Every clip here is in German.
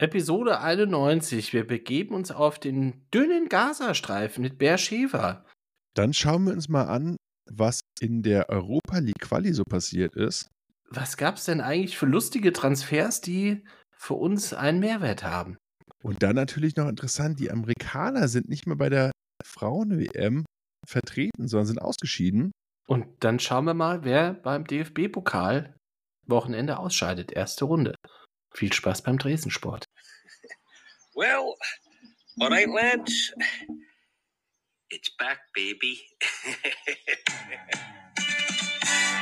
Episode 91. Wir begeben uns auf den dünnen Gazastreifen mit Beersheva. Dann schauen wir uns mal an, was in der Europa League Quali so passiert ist. Was gab es denn eigentlich für lustige Transfers, die für uns einen Mehrwert haben? Und dann natürlich noch interessant, die Amerikaner sind nicht mehr bei der Frauen-WM vertreten, sondern sind ausgeschieden. Und dann schauen wir mal, wer beim DFB-Pokal Wochenende ausscheidet. Erste Runde. Viel Spaß beim Dresensport. Well, all right, lads. It's back, baby.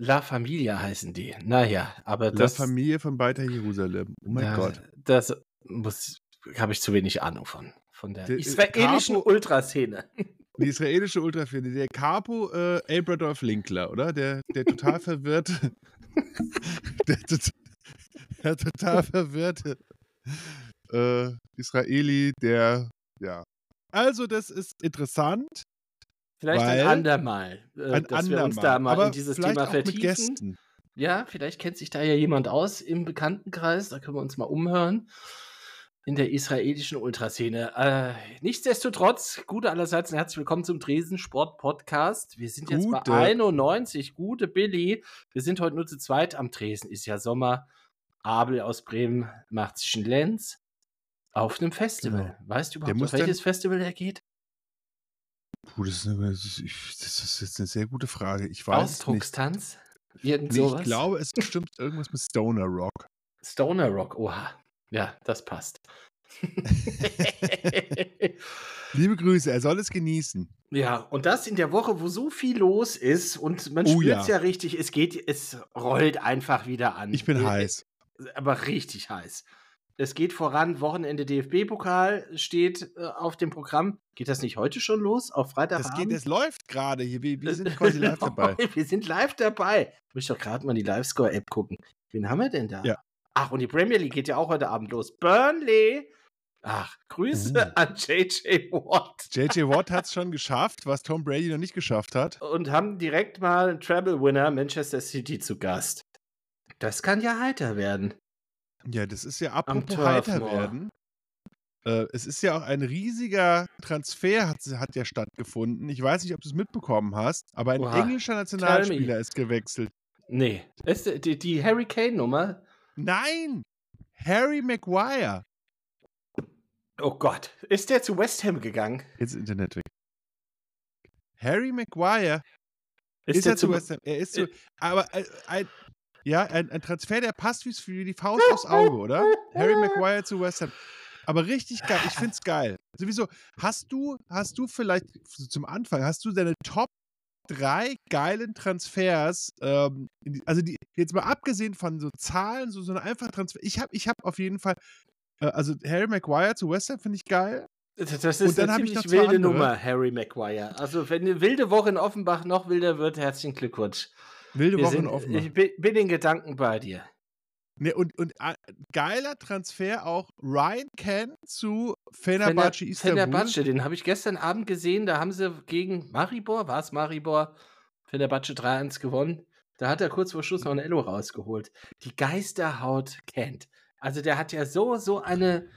La Familia heißen die. Naja, aber La das. Familie von Beitar Jerusalem. Oh mein ja, Gott. Das muss, habe ich zu wenig Ahnung von. Von der Der, äh, israelischen Capo- Ultraszene. Die israelische Ultrafirma, der Capo äh, Abradolf Linkler, oder? Der, der total verwirrte. der, der total verwirrte äh, Israeli, der. Ja. Also, das ist interessant. Vielleicht Weil- ein andermal, äh, Ein dass wir uns andermal. da mal aber in dieses Thema vertiefen. Ja, vielleicht kennt sich da ja jemand aus im Bekanntenkreis. Da können wir uns mal umhören. In der israelischen Ultraszene. Äh, nichtsdestotrotz, gute allerseits und herzlich willkommen zum Dresen Sport Podcast. Wir sind jetzt Gute. bei 91. Gute Billy. Wir sind heute nur zu zweit am Tresen. Ist ja Sommer. Abel aus Bremen macht sich einen Lenz auf einem Festival. Weißt du Genau. Überhaupt, auf welches Festival er geht? Puh, das ist, eine, das ist- jetzt eine sehr gute Frage. Ich weiß nicht. Ausdruckstanz? Irgend Nee, sowas? ich glaube, es stimmt irgendwas mit Stoner Rock. Stoner Rock, oha. Ja, das passt. Liebe Grüße, er soll es genießen. ja, und das in der Woche, wo so viel los ist und man Oh spürt es ja. ja richtig, es geht, es rollt einfach wieder an. Ich bin Äh, heiß. Aber richtig heiß. Es geht voran, Wochenende DFB-Pokal steht äh, auf dem Programm. Geht das nicht heute schon los? Auf Das Freitagabend? geht, es läuft gerade hier. Wir, wir sind quasi live dabei. Wir sind live dabei. Ich muss doch gerade mal die Livescore-App gucken. Wen haben wir denn da? Ja. Ach, und die Premier League geht ja auch heute Abend los. Burnley. Ach, Grüße Uh. an JJ Watt. JJ Watt hat es schon geschafft, was Tom Brady noch nicht geschafft hat. Und haben direkt mal einen Treble-Winner Manchester City zu Gast. Das kann ja heiter werden. Ja, das ist ja apropos heiter werden. Äh, es ist ja auch ein riesiger Transfer hat, hat ja stattgefunden. Ich weiß nicht, ob du es mitbekommen hast, aber ein Oha. englischer Nationalspieler ist gewechselt. Nee, ist die, die Harry Kane-Nummer. Nein! Harry Maguire. Oh Gott, ist der zu West Ham gegangen? Jetzt ist Internet weg. Harry Maguire ist, der er zu West Ham. Er ist zu. Aber äh, ein, ja, ein, ein Transfer, der passt wie die Faust aufs Auge, oder? Harry Maguire zu West Ham. Aber richtig geil. Ich find's geil. Sowieso, hast du, hast du vielleicht zum Anfang, hast du deine Top drei geilen Transfers, ähm, die, also die, jetzt mal abgesehen von so Zahlen, so, so eine einfach Transfer. Ich habe ich hab auf jeden Fall, äh, also Harry Maguire zu West Ham finde ich geil. Das das Und ist dann eine hab ich ziemlich wilde andere. Nummer, Harry Maguire. Also, wenn eine wilde Woche in Offenbach noch wilder wird, herzlichen Glückwunsch. Wilde Wochen offen. ich bin, bin in Gedanken bei dir. Ne, und, und äh, geiler Transfer auch Ryan Ken zu Fenerbahce Fener- Istanbul. Fenerbahce, den habe ich gestern Abend gesehen. Da haben sie gegen Maribor, war es Maribor, Fenerbahce 3-1 gewonnen. Da hat er kurz vor Schluss noch ein Elo rausgeholt. Die Geisterhaut kennt. Also der hat ja so, so eine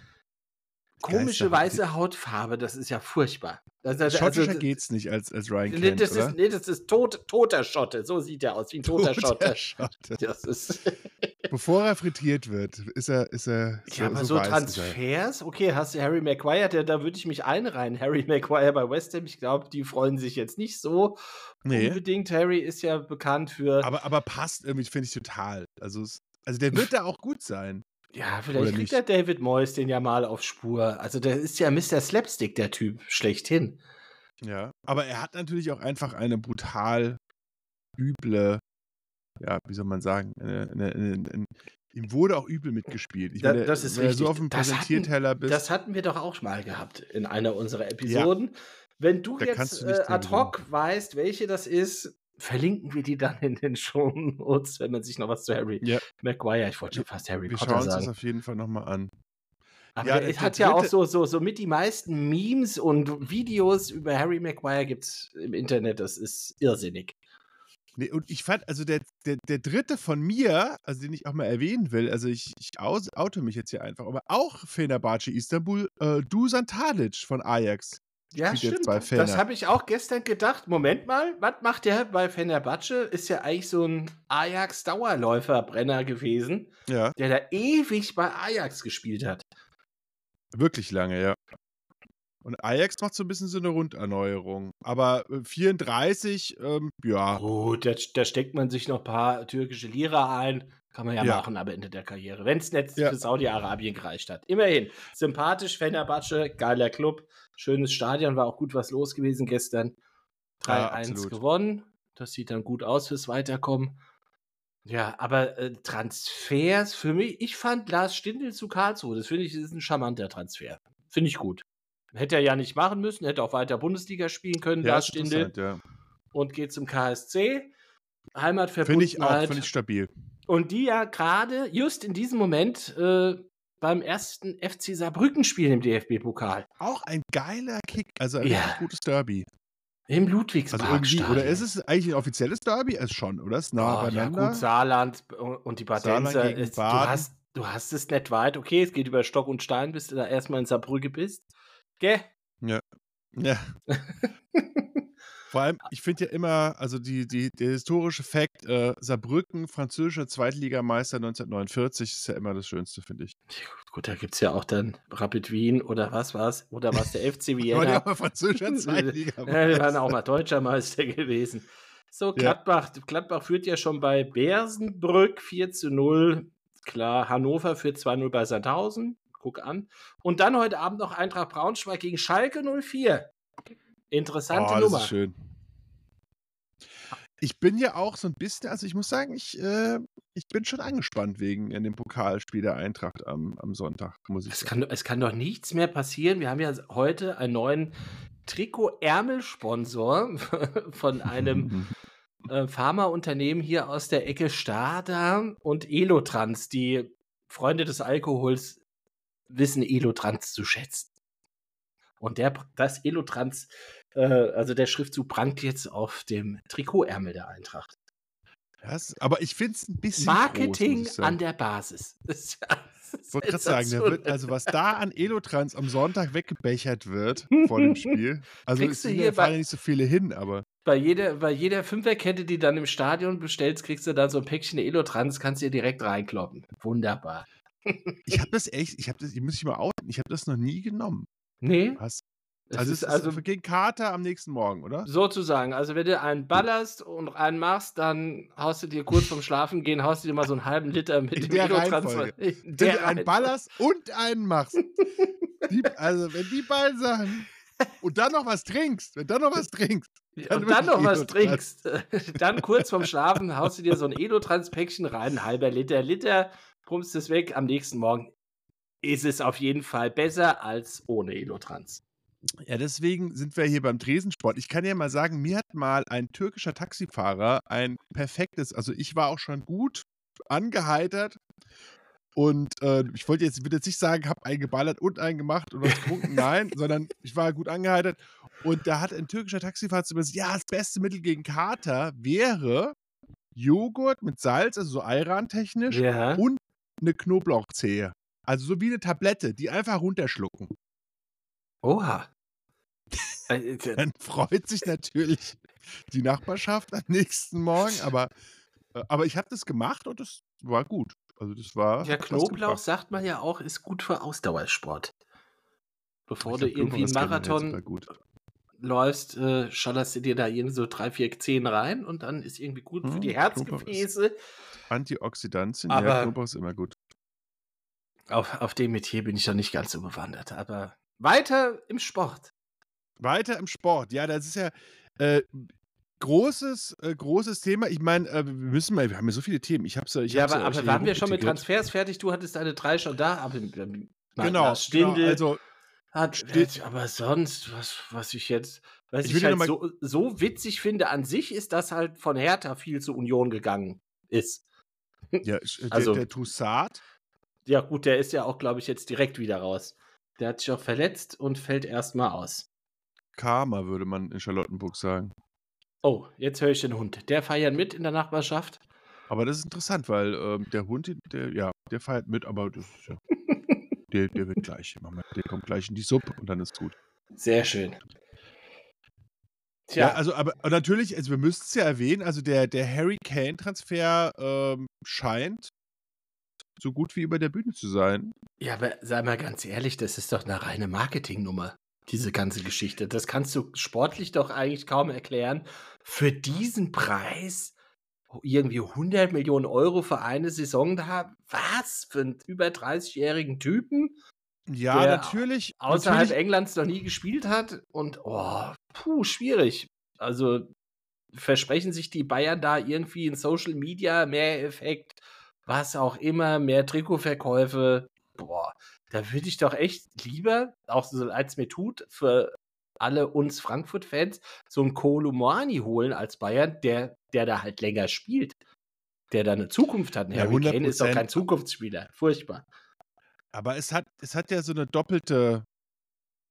komische weiße Hautfarbe. Das ist ja furchtbar. Also, also, Schottischer also, geht's nicht als, als Ryan nee, Kent, das oder? ist, nee, das ist tot, toter Schotte. So sieht er aus, wie ein toter Schotte. Schotte. Das ist. Bevor er frittiert wird, ist er, ist er Ja, aber so, er. Transfers, okay, hast du Harry Maguire, der, da würde ich mich einreihen. Harry Maguire bei West Ham, ich glaube, die freuen sich jetzt nicht so Nee, unbedingt. Harry ist ja bekannt für, aber, aber passt irgendwie, finde ich total. Also, also der wird da auch gut sein. Ja, vielleicht kriegt der David Moyes den ja mal auf Spur. Also der ist ja Mr. Slapstick, der Typ, schlechthin. Ja. Aber er hat natürlich auch einfach eine brutal üble, ja, wie soll man sagen, eine, eine, eine, ihm wurde auch übel mitgespielt. Ich Da- meine, das ist wenn du richtig. so auf dem Das hatten- Präsentierteller bist. Das hatten wir doch auch mal gehabt in einer unserer Episoden. Wenn du Da jetzt du äh, ad hoc weißt, welche das ist, verlinken wir die dann in den Show Notes, wenn man sich noch was zu Harry Ja. Maguire, ich wollte schon fast Harry wir Potter schauen uns das sagen. auf jeden Fall nochmal an. Aber Ja, es hat ja auch so, so, so mit die meisten Memes und Videos über Harry Maguire gibt es im Internet. Das ist irrsinnig. Nee, und ich fand, also der, der, der dritte von mir, also den ich auch mal erwähnen will, also ich, ich aus, auto mich jetzt hier einfach, aber auch Fenerbahce Istanbul, äh, Dusan Tadic von Ajax. Ja, stimmt. Das habe ich auch gestern gedacht. Moment mal, was macht der bei Fenerbahce? Ist ja eigentlich so ein Ajax-Dauerläufer-Brenner gewesen, Ja, der da ewig bei Ajax gespielt hat. wirklich lange, ja. Und Ajax macht so ein bisschen so eine Runderneuerung. Aber äh, 34, ähm, ja. Gut, da, da steckt man sich noch ein paar türkische Lira ein. Kann man ja, Ja. machen am Ende der Karriere. Wenn es nicht Ja. für Saudi-Arabien gereicht hat. Immerhin, sympathisch, Fenerbahce, geiler Club, schönes Stadion, war auch gut was los gewesen gestern. 3-1 Ja, gewonnen. Das sieht dann gut aus fürs Weiterkommen. Ja, aber äh, Transfers für mich, ich fand Lars Stindl zu Karlsruhe, das finde ich, ist ein charmanter Transfer. Finde ich gut. Hätte er ja nicht machen müssen, hätte auch weiter Bundesliga spielen können, Lars Stindl und geht zum KSC. Finde Heimatverbundenheit. ich auch, finde ich stabil. Und die ja gerade just in diesem Moment äh, beim ersten FC Saarbrücken spielen im DFB-Pokal. Auch ein geiler Kick, also ein Ja. gutes Derby. Im Also Ludwigspark. irgendwie, oder ist es eigentlich ein offizielles Derby? Es schon, oder? Ist nah oh, ja, beieinander. gut, Saarland und die Badenser. ist- Du hast, du hast es nicht weit. Okay, es geht über Stock und Stein, bis du da erstmal in Saarbrücke bist. Gell? Ja. Vor allem, ich finde ja immer, also die, die, der historische Fakt, äh, Saarbrücken, französischer Zweitligameister 1949, ist ja immer das Schönste, finde ich. Gut, da gibt es ja auch dann Rapid Wien oder was war's? Oder was der FC War der Vienna? auch mal französischer Ja, Zweitligameister? die waren auch mal deutscher Meister gewesen. So, Ja. Gladbach, Gladbach führt ja schon bei Bersenbrück 4 zu 0. Klar, Hannover führt 2-0 bei Sandhausen. Guck an. Und dann heute Abend noch Eintracht Braunschweig gegen Schalke 04. Interessante oh, das Nummer. ist schön. Ich bin ja auch so ein bisschen, also ich muss sagen, ich, äh, ich bin schon angespannt wegen in dem Pokalspiel der Eintracht am, am Sonntag, muss ich Es sagen. kann, es kann doch nichts mehr passieren. Wir haben ja heute einen neuen Trikot-Ärmelsponsor von einem äh, Pharmaunternehmen hier aus der Ecke Stada und Elotrans. Die Freunde des Alkohols wissen Elotrans zu schätzen. Und der, das Elotrans, äh, also der Schriftzug prangt jetzt auf dem Trikotärmel der Eintracht. Das, aber ich finde es ein bisschen Marketing groß, ich an der Basis. Ich wollte gerade sagen, wird, also was da an Elotrans am Sonntag weggebechert wird vor dem Spiel. Also es hier ja nicht so viele hin, aber Bei jeder, bei jeder Fünferkette, die dann im Stadion bestellst, kriegst du dann so ein Päckchen Elotrans, kannst du dir direkt reinkloppen. Wunderbar. ich habe das echt, ich habe das, ich muss mich mal outen, ich habe das noch nie genommen. Nee, Was? Es Also, ist ist also also gegen Kater am nächsten Morgen, oder? sozusagen. Also wenn du einen ballerst und einen machst, dann haust du dir kurz vorm Schlafen gehen, haust du dir mal so einen halben Liter mit In dem der Elotrans. Reihenfolge. In Wenn du einen ballerst und einen machst. Die, also, wenn die beiden Sachen und dann noch was trinkst, wenn dann noch was trinkst, dann und dann noch was trinkst, dann kurz vorm Schlafen haust du dir so ein Elotrans-Päckchen rein, ein halber Liter, Liter, pumpst es weg. Am nächsten Morgen ist es auf jeden Fall besser als ohne Elotrans. Ja, deswegen sind wir hier beim Tresensport. Ich kann ja mal sagen, mir hat mal ein türkischer Taxifahrer ein perfektes, also ich war auch schon gut angeheitert und äh, ich wollte jetzt, würde jetzt nicht sagen, habe einen geballert und einen gemacht und was getrunken, nein, sondern ich war gut angeheitert und da hat ein türkischer Taxifahrer zu mir gesagt, ja, das beste Mittel gegen Kater wäre Joghurt mit Salz, also so Ayran-technisch Ja. und eine Knoblauchzehe. Also so wie eine Tablette, die einfach runterschlucken. Oha. Äh, äh, Dann freut sich natürlich die Nachbarschaft am nächsten Morgen, aber, äh, aber ich habe das gemacht und es war gut. Also das war. Ja, Knoblauch, sagt man ja auch, ist gut für Ausdauersport. Bevor du irgendwie einen Marathon läufst, äh, schallerst du dir da irgendwie so drei, vier Zehen rein und dann ist irgendwie gut für Hm, die Knoblauch Herzgefäße. Antioxidantien, Aber- ja, Knoblauch ist immer gut. Auf, auf dem Metier bin ich noch nicht ganz so bewandert, aber weiter im Sport. Weiter im Sport. Ja, das ist ja. Äh, großes, äh, großes Thema. Ich meine, äh, wir müssen mal, wir haben ja so viele Themen. Ich hab's, ich Ja, hab's aber, euch aber waren wir schon mit. Transfers fertig? Du hattest deine drei schon da. Aber, Genau, genau. Stindl Also, hat, Steht- aber sonst, was, was ich jetzt, was Ich ich, halt so, so witzig finde an sich, ist, dass halt von Hertha viel zur Union gegangen ist. ja, der, Also- der Toussaint, Ja, gut, der ist ja auch, glaube ich, jetzt direkt wieder raus. Der hat sich auch verletzt und fällt erstmal aus. Karma, würde man in Charlottenburg sagen. Oh, jetzt höre ich den Hund. Der feiert mit in der Nachbarschaft. Aber das ist interessant, weil ähm, der Hund, der, ja, der feiert mit, aber das ist ja, der, der wird gleich, der kommt gleich in die Suppe und dann ist gut. Sehr schön. Ja, Tja, also, aber natürlich, also wir müssten es ja erwähnen, also der, der Harry Kane-Transfer ähm, scheint so gut wie über der Bühne zu sein. ja, aber sei mal ganz ehrlich, das ist doch eine reine Marketingnummer, diese ganze Geschichte. Das kannst du sportlich doch eigentlich kaum erklären. Für diesen Preis irgendwie 100 Millionen Euro für eine Saison da? Was? Für einen über 30-jährigen Typen? Ja, Der natürlich. außerhalb natürlich Englands noch nie gespielt hat und oh, puh, schwierig. Also versprechen sich die Bayern da irgendwie in Social Media mehr Effekt, was auch immer, mehr Trikotverkäufe. Boah, da würde ich doch echt lieber, auch so es mir tut, für alle uns Frankfurt-Fans so einen Kolumani holen als Bayern, der, der da halt länger spielt. Der da eine Zukunft hat. Ja, Harry Kane ist doch 100%. kein Zukunftsspieler. Furchtbar. Aber es hat, es hat ja so eine doppelte,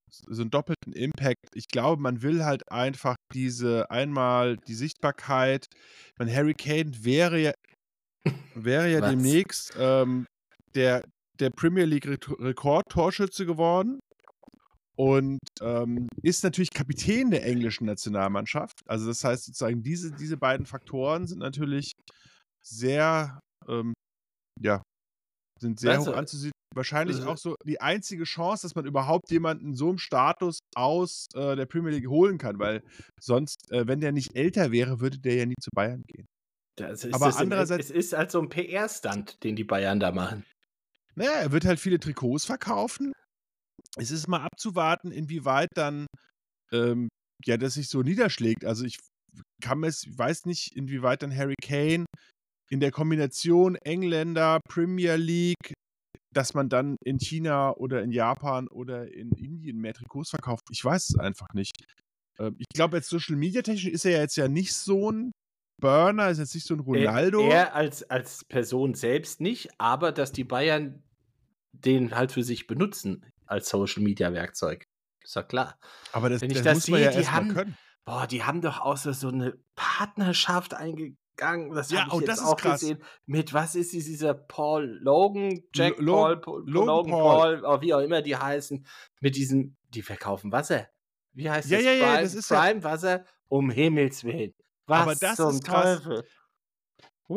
so einen doppelten Impact. Ich glaube, man will halt einfach diese einmal die Sichtbarkeit. Ich meine, Harry Kane wäre ja, wäre ja demnächst ähm, der, der Premier League Re- Rekordtorschütze geworden und ähm, ist natürlich Kapitän der englischen Nationalmannschaft. Also das heißt sozusagen, diese, diese beiden Faktoren sind natürlich sehr, ähm, ja, sind sehr Weißt hoch du, anzusehen. Wahrscheinlich äh, auch so die einzige Chance, dass man überhaupt jemanden so einem Status aus äh, der Premier League holen kann, weil sonst, äh, wenn der nicht älter wäre, würde der ja nie zu Bayern gehen. Ist Aber andererseits- es ist halt so ein PR-Stunt, den die Bayern da machen. Naja, er wird halt viele Trikots verkaufen. Es ist mal abzuwarten, inwieweit dann ähm, ja das sich so niederschlägt. Also ich kann es, weiß nicht, inwieweit dann Harry Kane in der Kombination Engländer, Premier League, dass man dann in China oder in Japan oder in Indien mehr Trikots verkauft. Ich weiß es einfach nicht. Ähm, ich glaube, jetzt Social Media technisch ist er ja jetzt ja nicht so ein Burner, ist jetzt nicht so ein Ronaldo. Er, er als, als Person selbst nicht, aber dass die Bayern den halt für sich benutzen als Social-Media-Werkzeug. Ist ja klar. aber das, wenn ich das das sehe, ja die haben- können. Boah, die haben doch auch so, eine Partnerschaft eingegangen. Das Ja, habe ich oh, jetzt das auch krass. gesehen. Mit was ist es, dieser Paul Logan, Jack Lo- Paul, Paul, Logan Logan Paul. Paul, oh, wie auch immer die heißen, mit diesen, die verkaufen Wasser. Wie heißt Ja, das? ja, ja, Prime, das ist ja- Prime Wasser, um Himmels Willen. Was Aber das zum ist krass. Teufel?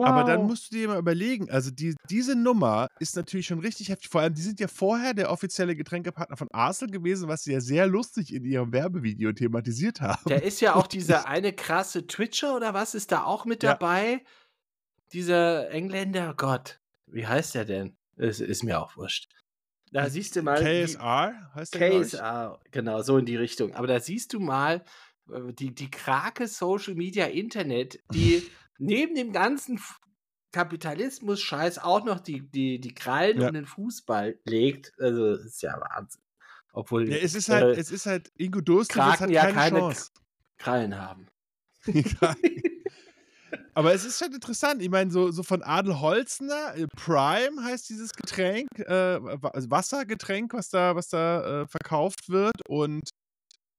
Aber dann Wow. musst du dir mal überlegen, also die, diese Nummer ist natürlich schon richtig heftig. Vor allem, die sind ja vorher der offizielle Getränkepartner von Arsenal gewesen, was sie ja sehr lustig in ihrem Werbevideo thematisiert haben. Da ist ja auch dieser eine krasse Twitcher oder was ist da auch mit Ja. dabei? Dieser Engländer, Gott, wie heißt der denn? Es ist mir auch wurscht. Da siehst du mal. KSR heißt der. KSR, genau, so in die Richtung. Aber da siehst du mal die, die Krake Social Media Internet, die neben dem ganzen Kapitalismus-Scheiß auch noch die, die, die Krallen Ja. um den Fußball legt. Also, ist ja Wahnsinn. Obwohl Ja, es ist halt, äh, es ist halt, Ingo Durst Kraken hat ja keine, Chance. Krallen haben. Aber es ist schon interessant. Ich meine, so, so von Adel Holzner, äh, Prime heißt dieses Getränk, äh, also Wassergetränk, was da, was da äh, verkauft wird. Und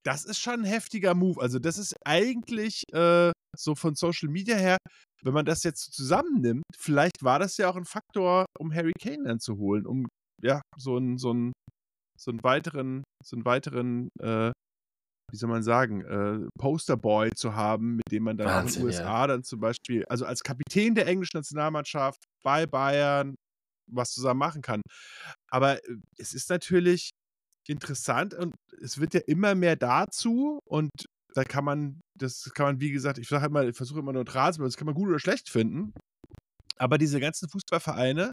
das ist schon ein heftiger Move. Also, das ist eigentlich äh, so von Social Media her, wenn man das jetzt zusammennimmt, vielleicht war das ja auch ein Faktor, um Harry Kane dann zu holen, um ja, so einen, so einen, so einen weiteren, so einen weiteren, äh, wie soll man sagen, äh, Posterboy zu haben, mit dem man dann Wahnsinn, in den USA dann zum Beispiel, also als Kapitän der englischen Nationalmannschaft bei Bayern was zusammen machen kann. Aber äh, es ist natürlich interessant und es wird ja immer mehr dazu und da kann man, das kann man, wie gesagt, ich sage halt ich versuche immer neutral zu bleiben, das kann man gut oder schlecht finden. Aber diese ganzen Fußballvereine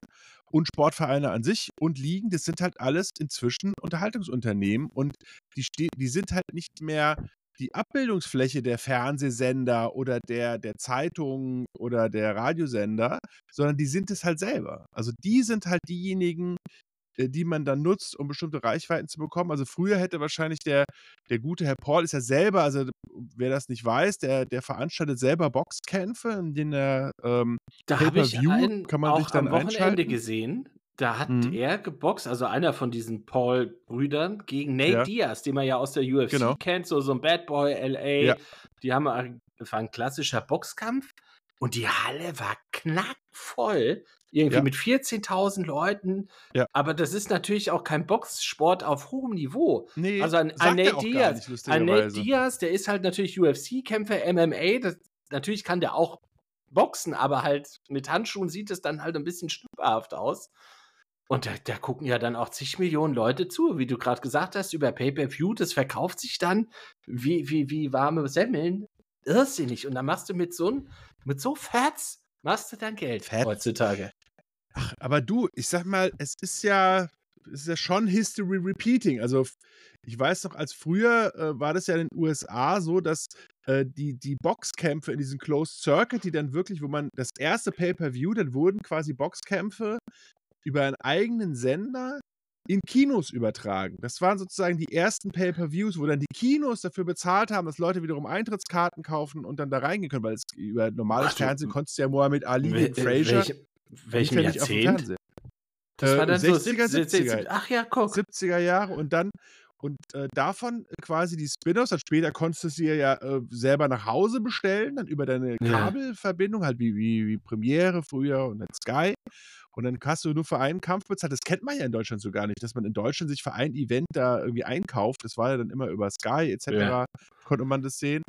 und Sportvereine an sich und Ligen, das sind halt alles inzwischen Unterhaltungsunternehmen und die, die sind halt nicht mehr die Abbildungsfläche der Fernsehsender oder der, der Zeitungen oder der Radiosender, sondern die sind es halt selber. Also die sind halt diejenigen, die man dann nutzt, um bestimmte Reichweiten zu bekommen. Also früher hätte wahrscheinlich der, der gute Herr Paul ist ja selber, also wer das nicht weiß, der, der veranstaltet selber Boxkämpfe, in denen er ähm, Da habe ich Pay-per-View einen kann man sich auch dann am Wochenende einschalten. gesehen. Da hat Mhm. er geboxt, also einer von diesen Paul-Brüdern, gegen Nate Ja. Diaz, den man ja aus der UFC Genau. kennt, so, so ein Bad Boy LA. Ja. Die haben, war ein klassischer Boxkampf und die Halle war knackvoll. Irgendwie Ja. mit 14.000 Leuten. Ja. Aber das ist natürlich auch kein Boxsport auf hohem Niveau. Nee, Also ein er Nate auch gar Diaz, nicht, ein Nate. Diaz, der ist halt natürlich UFC-Kämpfer, MMA. Das, natürlich kann der auch boxen, aber halt mit Handschuhen sieht es dann halt ein bisschen schnupperhaft aus. Und da, da gucken ja dann auch zig Millionen Leute zu, wie du gerade gesagt hast, über Pay-Per-View. Das verkauft sich dann wie, wie, wie warme Semmeln. Irrsinnig. Und dann machst du mit so, mit so Fats, machst du dann Geld Fats? heutzutage. Ach, aber du, ich sag mal, es ist ja, es ist ja schon History Repeating. Also ich weiß noch, als früher äh, war das ja in den USA so, dass äh, die, die Boxkämpfe in diesen Closed Circuit, die dann wirklich, wo man das erste Pay-Per-View, dann wurden quasi Boxkämpfe über einen eigenen Sender in Kinos übertragen. Das waren sozusagen die ersten Pay-Per-Views, wo dann die Kinos dafür bezahlt haben, dass Leute wiederum Eintrittskarten kaufen und dann da reingehen können, weil es über normales Ach Fernsehen konntest du ja Mohammed Ali gegen Frazier welche- welchem Jahrzehnt? Fernsehen. Das Äh, war dann so 60er, 70, 70er. Ach ja, guck. 70er Jahre und dann und äh, davon quasi die Spin-offs, dann später konntest du sie ja äh, selber nach Hause bestellen, dann über deine Ja. Kabelverbindung, halt wie, wie, wie Premiere früher und dann Sky. Und dann hast du nur für einen Kampf bezahlt. Das kennt man ja in Deutschland so gar nicht, dass man in Deutschland sich für ein Event da irgendwie einkauft. Das war ja dann immer über Sky etc. Ja. konnte man das sehen.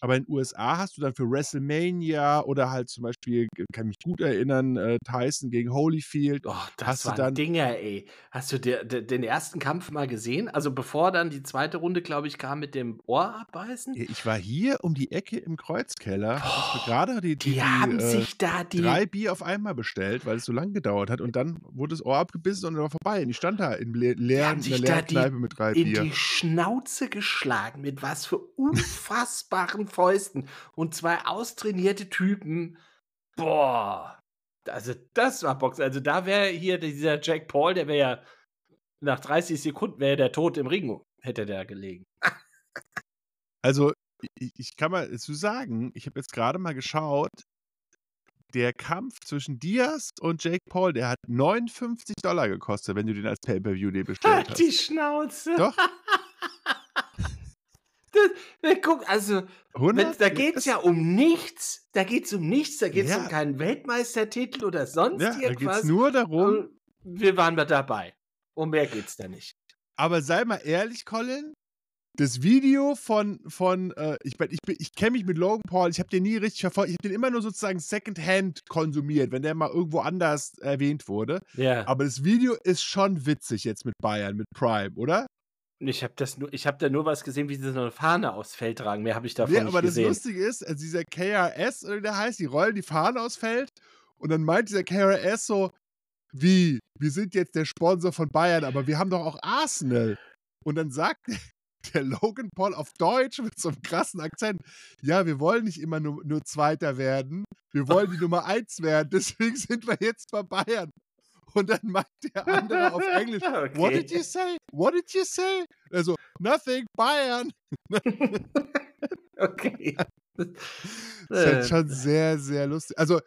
Aber in den USA hast du dann für WrestleMania oder halt zum Beispiel, kann mich gut erinnern, äh, Tyson gegen Holyfield. Oh, das waren dann- Dinger, ey. Hast du der, der, den ersten Kampf mal gesehen? Also bevor dann die zweite Runde, glaube ich, kam mit dem Ohr abbeißen? Ich war hier um die Ecke im Kreuzkeller. mir gerade die, die, Die, haben äh, sich da die. drei Bier auf einmal bestellt, weil es so lang gedauert hat. Und dann wurde das Ohr abgebissen und dann war vorbei. Und ich stand da in le die leeren, in da leeren die Kneipe mit drei in Bier. die Schnauze geschlagen mit was für unfassbaren Fäusten und zwei austrainierte Typen. Boah. Also das war Boxen. Also da wäre hier dieser Jack Paul, der wäre ja nach 30 Sekunden wäre der tot im Ring, hätte der gelegen. Also, ich, ich kann mal dazu sagen, ich habe jetzt gerade mal geschaut, der Kampf zwischen Diaz und Jake Paul, der hat 59 Dollar gekostet, wenn du den als Pay-Per-View bestellt Halt die hast. Schnauze. Doch, Das, guck, also, wenn, 100? da geht es ja um nichts. Da geht es um nichts. Da geht es Ja. um keinen Weltmeistertitel oder sonst Ja, da geht es irgendwas. nur darum, Und wir waren mal dabei. Um mehr geht's da nicht. Aber sei mal ehrlich, Colin, das Video von, von äh, ich, ich, ich kenne mich mit Logan Paul, ich habe den nie richtig verfolgt, ich habe den immer nur sozusagen Secondhand konsumiert, wenn der mal irgendwo anders erwähnt wurde. Ja. Aber das Video ist schon witzig jetzt mit Bayern, mit Prime, oder? Ich habe das nur, ich habe da nur was gesehen, wie sie so eine Fahne aufs Feld tragen. Mehr habe ich davon Nee, nicht aber das gesehen. Lustige ist, also dieser KRS, oder wie der heißt, die rollen die Fahne aufs Feld und dann meint dieser KRS so, wie, wir sind jetzt der Sponsor von Bayern, aber wir haben doch auch Arsenal. Und dann sagt der Logan Paul auf Deutsch mit so einem krassen Akzent, ja, wir wollen nicht immer nur, nur Zweiter werden, wir wollen die Nummer eins werden, deswegen sind wir jetzt bei Bayern. Und dann meint der andere auf Englisch, what did you say? What did you say? Also, nothing, Bayern. okay. Das ist halt Äh, schon sehr, sehr lustig. Also,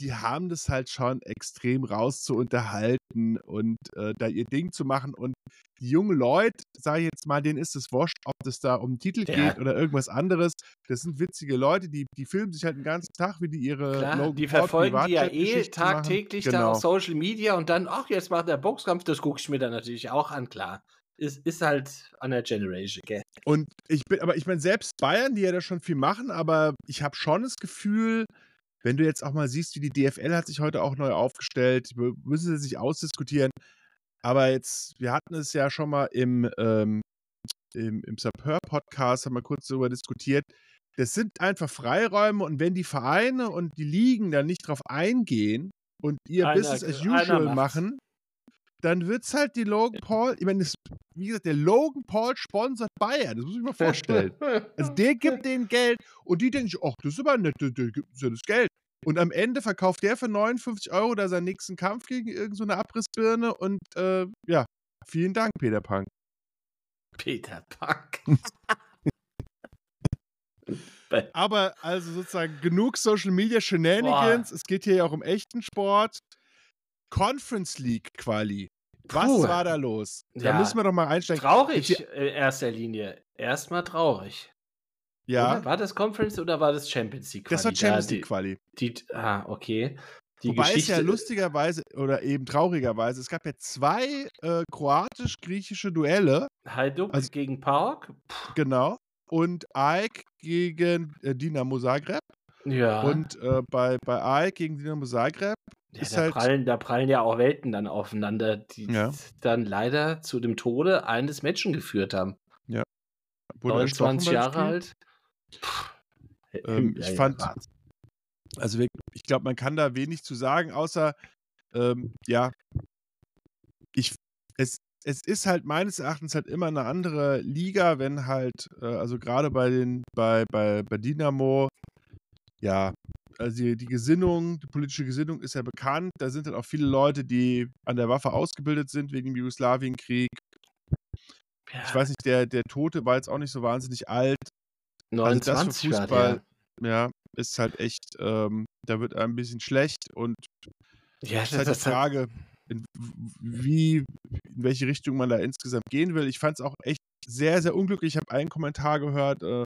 die haben das halt schon extrem rauszuunterhalten und äh, da ihr Ding zu machen. Und die jungen Leute, sage ich jetzt mal, denen ist es wurscht, ob das da um Titel Ja. geht oder irgendwas anderes. Das sind witzige Leute, die, die filmen sich halt den ganzen Tag, wie die ihre Klar, Logan die verfolgen die ja eh Privatchat-Geschichten machen. tagtäglich da Genau. auf Social Media und dann, ach, jetzt macht der Boxkampf, das gucke ich mir dann natürlich auch an, klar. Ist, ist halt an der Generation, gell? Und ich bin, aber ich meine, selbst Bayern, die ja da schon viel machen, aber ich habe schon das Gefühl, wenn du jetzt auch mal siehst, wie die DFL hat sich heute auch neu aufgestellt, wir müssen sie sich ausdiskutieren. Aber jetzt, wir hatten es ja schon mal im, ähm, im, im Sapeur-Podcast, haben wir kurz darüber diskutiert. Das sind einfach Freiräume und wenn die Vereine und die Ligen da nicht drauf eingehen und ihr Einer- Business as usual machen, dann wird es halt die Logan Paul, ich meine, das- wie gesagt, der Logan Paul sponsert Bayern, das muss ich mir vorstellen. Also der gibt denen Geld und die denken sich, ach, das ist aber nett, der, der gibt uns ja das Geld. Und am Ende verkauft der für 59 Euro da seinen nächsten Kampf gegen irgendeine so eine Abrissbirne und äh, ja, vielen Dank, Peter Punk. Peter Punk. Aber also sozusagen genug Social Media Shenanigans. Es geht hier ja auch um echten Sport. Conference League Quali. Was Puh. war da los? Da Ja. müssen wir doch mal einsteigen. Traurig in erster Linie. Erstmal traurig. Ja, Oder? War das Conference oder war das Champions League? das war Quali? Champions League Quali. Die, die, ah, okay. Die Wobei Geschichte, es ja lustigerweise oder eben traurigerweise, es gab ja zwei äh, kroatisch-griechische Duelle, Hajduk also- gegen Park. Puh, genau. Und Ike gegen äh, Dinamo Zagreb. ja. Und äh, bei, bei Ike gegen Dinamo Zagreb ja da, halt- prallen, da prallen ja auch Welten dann aufeinander, die Ja. dann leider zu dem Tode eines Menschen geführt haben. wurde erstochen 29 beim Jahre alt. Ähm, Ja, ich ja, fand-. Also ich glaube, man kann da wenig zu sagen, außer ähm, ja, ich es, es ist halt meines Erachtens halt immer eine andere Liga, wenn halt, äh, also gerade bei den, bei, bei, bei Dynamo, ja, also die, die Gesinnung, die politische Gesinnung ist ja bekannt. Da sind halt auch viele Leute, die an der Waffe ausgebildet sind wegen dem Jugoslawienkrieg. Ja, Ich weiß nicht, der, der Tote war jetzt auch nicht so wahnsinnig alt. Also das für 29 war Fußball, der. ja, ist halt echt, ähm, da wird ein bisschen schlecht und Ja, es ist halt die das hat- Frage, in, wie, in welche Richtung man da insgesamt gehen will. Ich fand es auch echt sehr, sehr unglücklich. Ich habe einen Kommentar gehört äh,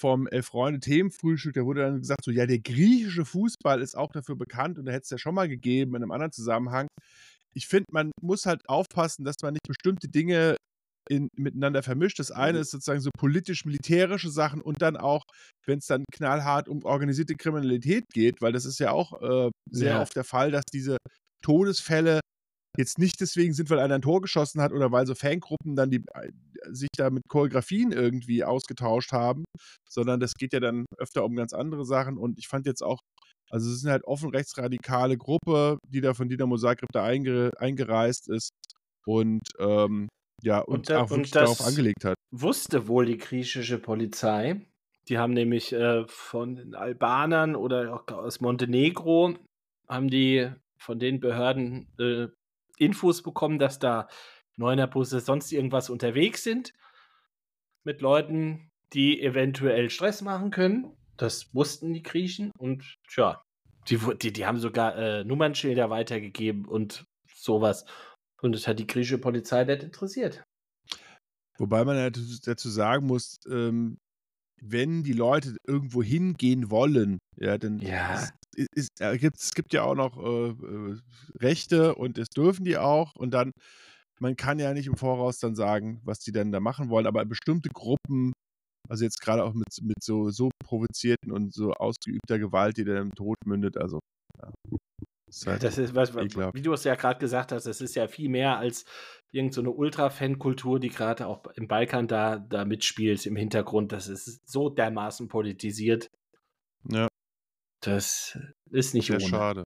vom Elf-Freunde-Themenfrühstück, da wurde dann gesagt, so, ja, der griechische Fußball ist auch dafür bekannt und da hätte es ja schon mal gegeben in einem anderen Zusammenhang. Ich finde, man muss halt aufpassen, dass man nicht bestimmte Dinge in, miteinander vermischt. Das eine Mhm. ist sozusagen so politisch-militärische Sachen und dann auch, wenn es dann knallhart um organisierte Kriminalität geht, weil das ist ja auch äh, sehr Ja. oft der Fall, dass diese Todesfälle jetzt nicht deswegen sind, weil einer ein Tor geschossen hat oder weil so Fangruppen dann die, äh, sich da mit Choreografien irgendwie ausgetauscht haben, sondern das geht ja dann öfter um ganz andere Sachen und ich fand jetzt auch, also es ist halt offen rechtsradikale Gruppe, die da von Dinamo Zagreb da einge, eingereist ist und ähm, ja, und, Und auch wirklich und darauf angelegt hat. wusste wohl die griechische Polizei. Die haben nämlich äh, von den Albanern oder auch aus Montenegro haben die von den Behörden äh, Infos bekommen, dass da Neunerbusse sonst irgendwas unterwegs sind mit Leuten, die eventuell Stress machen können. Das wussten die Griechen und tja, die, die, die haben sogar äh, Nummernschilder weitergegeben und sowas. Und das hat die griechische Polizei nicht interessiert. Wobei man dazu sagen muss, ähm, wenn die Leute irgendwo hingehen wollen, ja, dann Ja. ist, ist, äh, gibt, es gibt ja auch noch äh, äh, Rechte und das dürfen die auch. Und dann, man kann ja nicht im Voraus dann sagen, was die dann da machen wollen, aber bestimmte Gruppen, also jetzt gerade auch mit, mit so, so provozierten und so ausgeübter Gewalt, die dann im Tod mündet, also Ja, halt das ist, was, wie du es ja gerade gesagt hast, das ist ja viel mehr als irgendeine so Ultra-Fan-Kultur, die gerade auch im Balkan da, da mitspielt im Hintergrund. Das ist so dermaßen politisiert. ja, Das ist nicht sehr ohne. schade.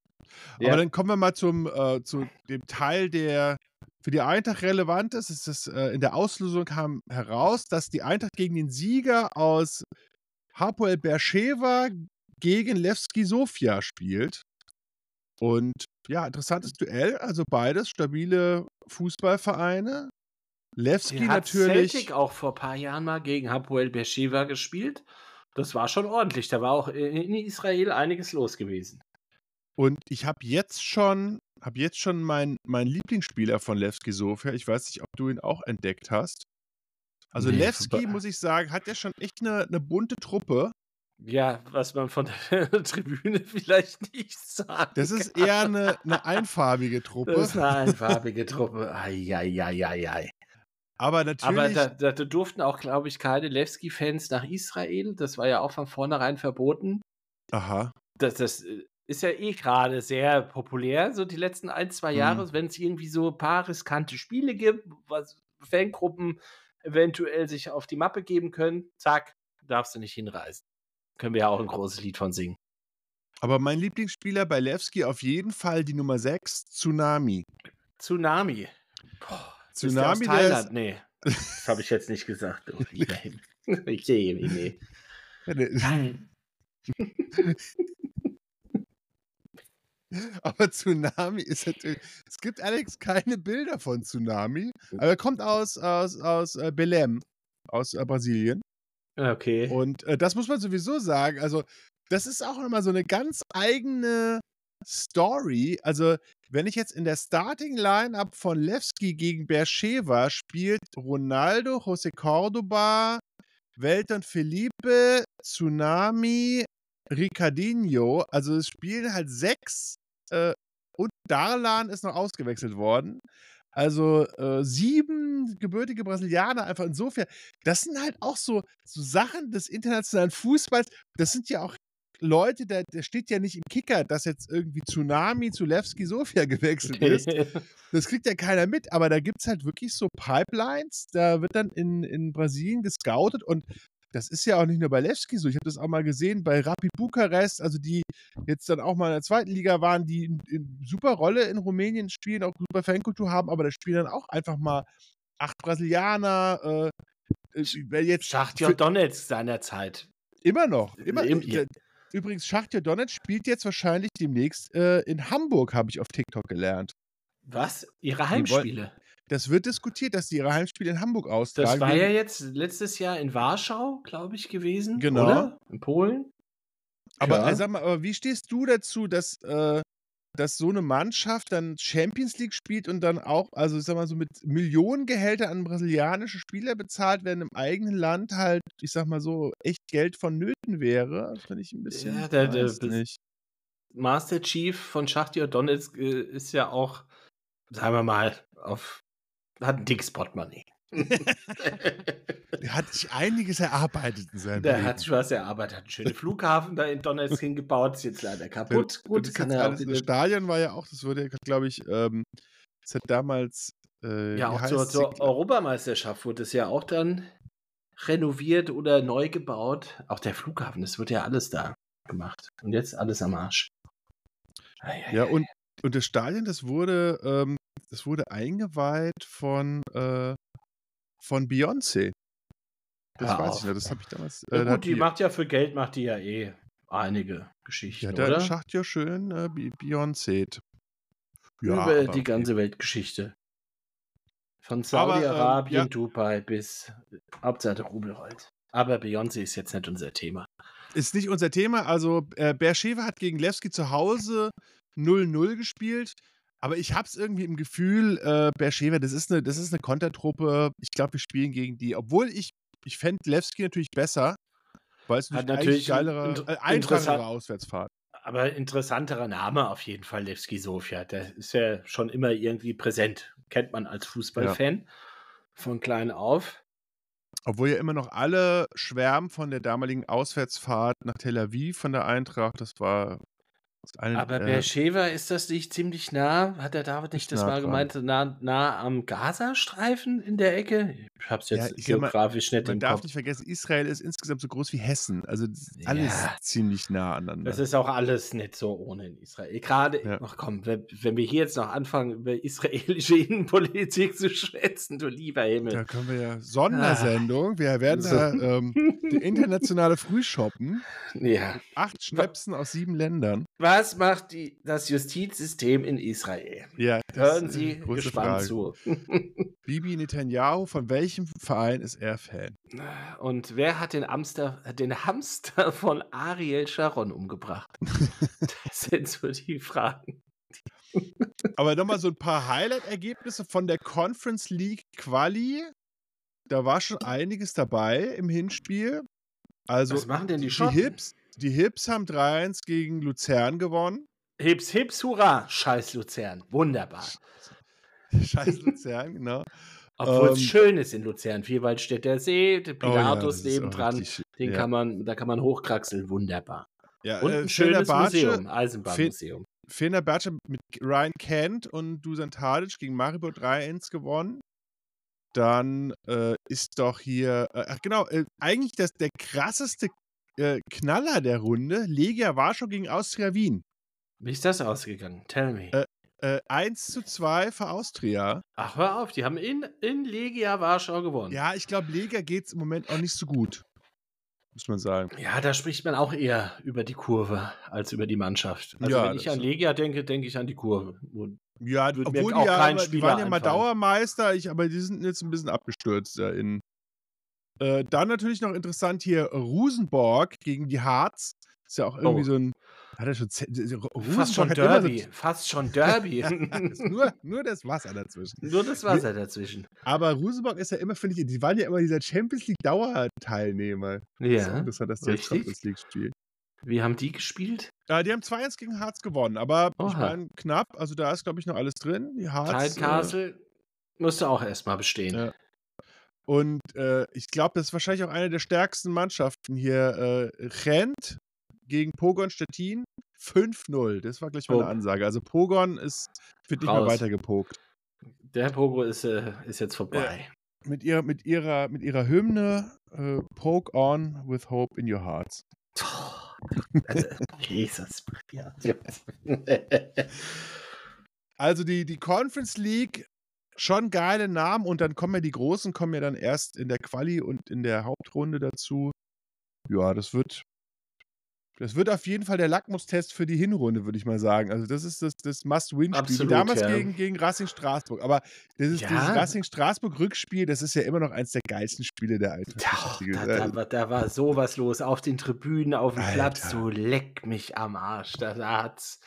Ja. Aber dann kommen wir mal zum, äh, zu dem Teil, der für die Eintracht relevant ist. ist äh, in der Auslosung kam heraus, dass die Eintracht gegen den Sieger aus Hapoel Beersheva gegen Levski Sofia spielt. Und ja, interessantes Duell. Also beides stabile Fußballvereine. Levski Die hat natürlich. Celtic auch vor ein paar Jahren mal gegen Hapoel Beersheva gespielt. Das war schon ordentlich. Da war auch in Israel einiges los gewesen. Und ich habe jetzt schon, habe jetzt schon meinen mein Lieblingsspieler von Levski Sofia. Ich weiß nicht, ob du ihn auch entdeckt hast. Also Nee, Levski, muss ich sagen, hat ja schon echt eine, eine bunte Truppe. Ja, was man von der Tribüne vielleicht nicht sagt. Das ist eher eine, eine einfarbige Truppe. Das ist eine einfarbige Truppe. Eieieiei. aber natürlich, Aber da, da, durften auch, glaube ich, keine Levski-Fans nach Israel. Das war ja auch von vornherein verboten. aha, Das, das äh, ist ja eh gerade sehr populär, so die letzten ein, zwei Mhm. Jahre, wenn es irgendwie so ein paar riskante Spiele gibt, was Fangruppen eventuell sich auf die Mappe geben können, zack, darfst du nicht hinreisen. Können wir ja auch ein großes Lied von singen. aber mein Lieblingsspieler bei Levski auf jeden Fall die Nummer 6, Tsunami. Tsunami. Boah, Tsunami, ist der der aus ist- Thailand? Nee. Das habe ich jetzt nicht gesagt. Oh, nee. Ja, ne, Nein. Aber Tsunami ist natürlich. Es gibt allerdings keine Bilder von Tsunami. Aber er kommt aus, aus, aus äh, Belém, aus äh, Brasilien. Okay. Und äh, das muss man sowieso sagen. Also, das ist auch nochmal so eine ganz eigene Story. Also, wenn ich jetzt in der Starting Lineup von Levski gegen Bercheva spielt Ronaldo, José Cordoba, Welton Felipe, Tsunami, Ricardinho. Also, es spielen halt sechs äh, und Darlan ist noch ausgewechselt worden. Also äh, sieben gebürtige Brasilianer einfach insofern. Das sind halt auch so, so Sachen des internationalen Fußballs. Das sind ja auch Leute, da, da steht ja nicht im Kicker, dass jetzt irgendwie Tsunami zu Levski Sofia gewechselt ist. Das kriegt ja keiner mit, aber da gibt es halt wirklich so Pipelines. Da wird dann in, in Brasilien gescoutet und das ist ja auch nicht nur bei Levski so. Ich habe das auch mal gesehen bei Rapid Bukarest, also die jetzt dann auch mal in der zweiten Liga waren, die in, in super Rolle in Rumänien spielen, auch super Fankultur haben, aber da spielen dann auch einfach mal acht Brasilianer. Äh, äh, jetzt Schachtja für- Donetsk seinerzeit. immer noch. Immer, Im- äh, Übrigens, Schachtja Donetsk spielt jetzt wahrscheinlich demnächst äh, in Hamburg, habe ich auf TikTok gelernt. Was? Ihre Heimspiele? Das wird diskutiert, dass die ihre Heimspiele in Hamburg austragen. Das war ja jetzt letztes Jahr in Warschau, glaube ich, gewesen. Genau. Oder? In Polen. Aber Ja. äh, sag mal, aber wie stehst du dazu, dass, äh, dass so eine Mannschaft dann Champions League spielt und dann auch, also ich sag mal so mit Millionengehälter an brasilianische Spieler bezahlt werden im eigenen Land halt, ich sag mal so, echt Geld vonnöten wäre? Das finde ich ein bisschen. Ja, der- der- nicht. Master Chief von Schachtja Donetsk äh, ist ja auch, sagen wir mal, auf hat ein dickes Portemonnaie. Der hat sich einiges erarbeitet in seinem Der Leben. hat sich was erarbeitet, hat einen schönen Flughafen da in Donetsk hingebaut, ist jetzt leider kaputt. Und Gut, das, kann er auch alles, Stadion war ja auch, das wurde, glaube ich, ähm, das hat damals. Äh, ja, auch zur, zur Europameisterschaft wurde es ja auch dann renoviert oder neu gebaut. Auch der Flughafen, das wird ja alles da gemacht. Und jetzt alles am Arsch. Ja, und, und das Stadion, das wurde, ähm, das wurde eingeweiht von, äh, von Beyoncé. Das Hör weiß ich noch, das habe ich damals. Ja, Äh, hat gut, die macht ja für Geld, macht die ja eh einige Geschichten, die ja oder? im Schacht ja schön äh, Be- Beyoncé. Ja, Über die okay. ganze Weltgeschichte. Von ähm, Saudi-Arabien, ja. Dubai bis Hauptsache der Rubel rollt. Aber Beyoncé ist jetzt nicht unser Thema. Ist nicht unser Thema. Also, äh, Bercheva hat gegen Lewski zu Hause 0-0 gespielt. Aber ich habe es irgendwie im Gefühl, äh, Bercheva, das ist eine, das ist eine Kontertruppe. Ich glaube, wir spielen gegen die. Obwohl ich, ich fände Lewski natürlich besser, weil es natürlich natürlich ein geilere, inter- äh, einfachere Auswärtsfahrt. Aber interessanterer Name auf jeden Fall, Levski Sofia. Der ist ja schon immer irgendwie präsent. Kennt man als Fußballfan. Von klein auf. Obwohl ja immer noch alle schwärmen von der damaligen Auswärtsfahrt nach Tel Aviv von der Eintracht. Das war eine, Aber äh, Beersheva ist das nicht ziemlich nah? Hat der David nicht das nah mal dran. gemeint? Nah, nah am Gazastreifen in der Ecke? Ich hab's Ja, jetzt ich sag mal, geografisch nicht Man im darf Kopf. nicht vergessen, Israel ist insgesamt so groß wie Hessen. Also alles Ja. ziemlich nah aneinander. Das ist auch alles nicht so ohne in Israel. Gerade, Ja. ach komm, wenn, wenn wir hier jetzt noch anfangen, über israelische Innenpolitik zu schwätzen, du lieber Himmel. da können wir ja Sondersendung. Wir werden So. da ähm, die internationale Frühshoppen. Ja. Acht Schnäpsen aus sieben Ländern. Was macht die, das Justizsystem in Israel? Ja, Hören Sie gespannt Frage. zu. Bibi Netanyahu, von welchem Verein ist er Fan? Und wer hat den, Amster, den Hamster von Ariel Sharon umgebracht? Das sind so die Fragen. Aber nochmal so ein paar Highlight-Ergebnisse von der Conference League Quali. Da war schon einiges dabei im Hinspiel. Also Was machen denn die die Schotten? Hips, die Hips haben 3-1 gegen Luzern gewonnen. Hips, hips, hurra! Scheiß Luzern. Wunderbar. Scheiß Luzern, genau. Obwohl es Ähm, schön ist in Luzern. Vierwaldstätter See, der Oh ja, Pilatus nebendran. richtig- Den ja. kann man, da kann man hochkraxeln. Wunderbar. Ja, Und äh, ein schönes Fenerbahce- Museum, Eisenbahnmuseum. Fenerbahce mit Ryan Kent und Dusan Tadic gegen Maribor 3-1 gewonnen. Dann äh, ist doch hier, äh, ach genau, äh, eigentlich das, der krasseste äh, Knaller der Runde, Legia Warschau gegen Austria Wien. Wie ist das ausgegangen? Tell me. Äh, Äh, 1 zu 2 für Austria. Ach, hör auf, die haben in, in Legia Warschau gewonnen. Ja, ich glaube, Lega geht es im Moment auch nicht so gut. Muss man sagen. Ja, da spricht man auch eher über die Kurve als über die Mannschaft. Also Ja, wenn ich an Legia denke, denke ich an die Kurve. Und Ja, obwohl die, ja, die waren ja mal einfallen. Dauermeister, ich, aber die sind jetzt ein bisschen abgestürzt da in. Äh, dann natürlich noch interessant hier Rosenborg gegen die Harz. Ist ja auch irgendwie Oh. so ein. Hat er schon. Rosenborg fast schon Derby. So, Fast schon Derby. nur, nur das Wasser dazwischen. Nur das Wasser dazwischen. Aber Rosenborg ist ja immer, finde ich, die waren ja immer dieser Champions League Dauerteilnehmer. Ja. interessant, dass die jetzt. Champions League spielen. Wie haben die gespielt? Äh, die haben 2-1 gegen Harz gewonnen, aber ich meine, knapp. Also da ist, glaube ich, noch alles drin. Die Harz. Tide äh, musste auch erstmal bestehen. Ja. Und äh, ich glaube, das ist wahrscheinlich auch eine der stärksten Mannschaften hier. Äh, Rent gegen Pogon Stettin 5-0. Das war gleich mal eine Oh. Ansage. Also Pogon ist, wird nicht mehr Raus. weiter gepokt. Der Pogo ist, äh, ist jetzt vorbei. Mit ihrer, mit ihrer, mit ihrer Hymne äh, Poke on with hope in your hearts. Also, Jesus. Ja. Also die, die Conference League, schon geile Namen und dann kommen ja die Großen, kommen ja dann erst in der Quali und in der Hauptrunde dazu. Ja, das wird, das wird auf jeden Fall der Lackmustest für die Hinrunde, würde ich mal sagen. Also das ist das, das Must-Win-Spiel. Damals ja. gegen, gegen Racing Straßburg. Aber das ist, Ja. dieses Racing Straßburg-Rückspiel, das ist ja immer noch eins der geilsten Spiele der alten Ja, da, da, war- da war sowas los auf den Tribünen, auf dem Platz. Alter. Du leck mich am Arsch. Da, da, hat's,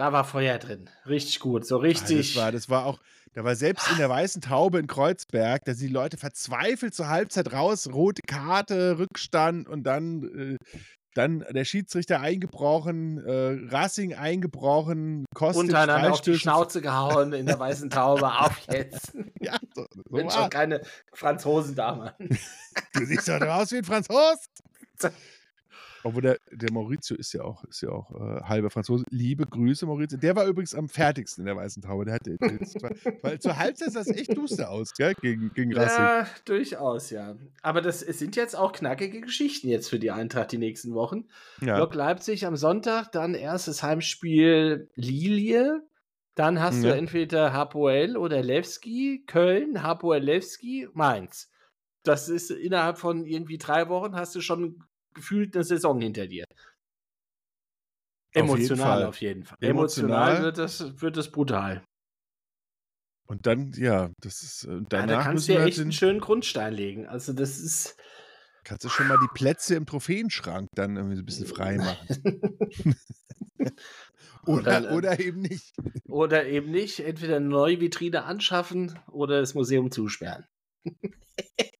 da war Feuer drin. Richtig gut. So Ah, richtig. Das war, das war auch, da war selbst in der Weißen Taube in Kreuzberg, da sind die Leute verzweifelt zur Halbzeit raus, rote Karte, Rückstand und dann, äh, dann der Schiedsrichter eingebrochen, äh, Racing eingebrochen, Kostic untereinander auf die Schnauze gehauen in der weißen Taube. Auf jetzt. Ja, so, so Bin schon keine Franzosendame. Du siehst doch aus wie ein Franzos. Obwohl der, der Maurizio ist ja auch, ist ja auch äh, halber Franzose. Liebe Grüße, Maurizio. Der war übrigens am fertigsten in der Weißen Taube. Der hatte, das weil zur Halbzeit sah es echt duster aus, gell? Gegen, gegen Racing. Ja, durchaus, ja. Aber das es sind jetzt auch knackige Geschichten jetzt für die Eintracht die nächsten Wochen. Ja. Lok Leipzig am Sonntag, dann erstes Heimspiel Lilie. Dann hast Ja. du entweder Hapoel oder Lewski, Köln, Hapoel Lewski, Mainz. Das ist innerhalb von irgendwie drei Wochen hast du schon gefühlt eine Saison hinter dir. jeden Emotional Fall. auf jeden Fall. Emotional. Emotional wird das, wird das brutal. Und dann, ja, das ist, äh, Ja, danach da kannst du ja halt echt einen schönen Grundstein legen. Also das ist. kannst du schon mal die Plätze im Trophäenschrank dann irgendwie so ein bisschen frei machen. Oder, Oder, äh, oder eben nicht. Oder eben nicht. Entweder eine neue Vitrine anschaffen oder das Museum zusperren.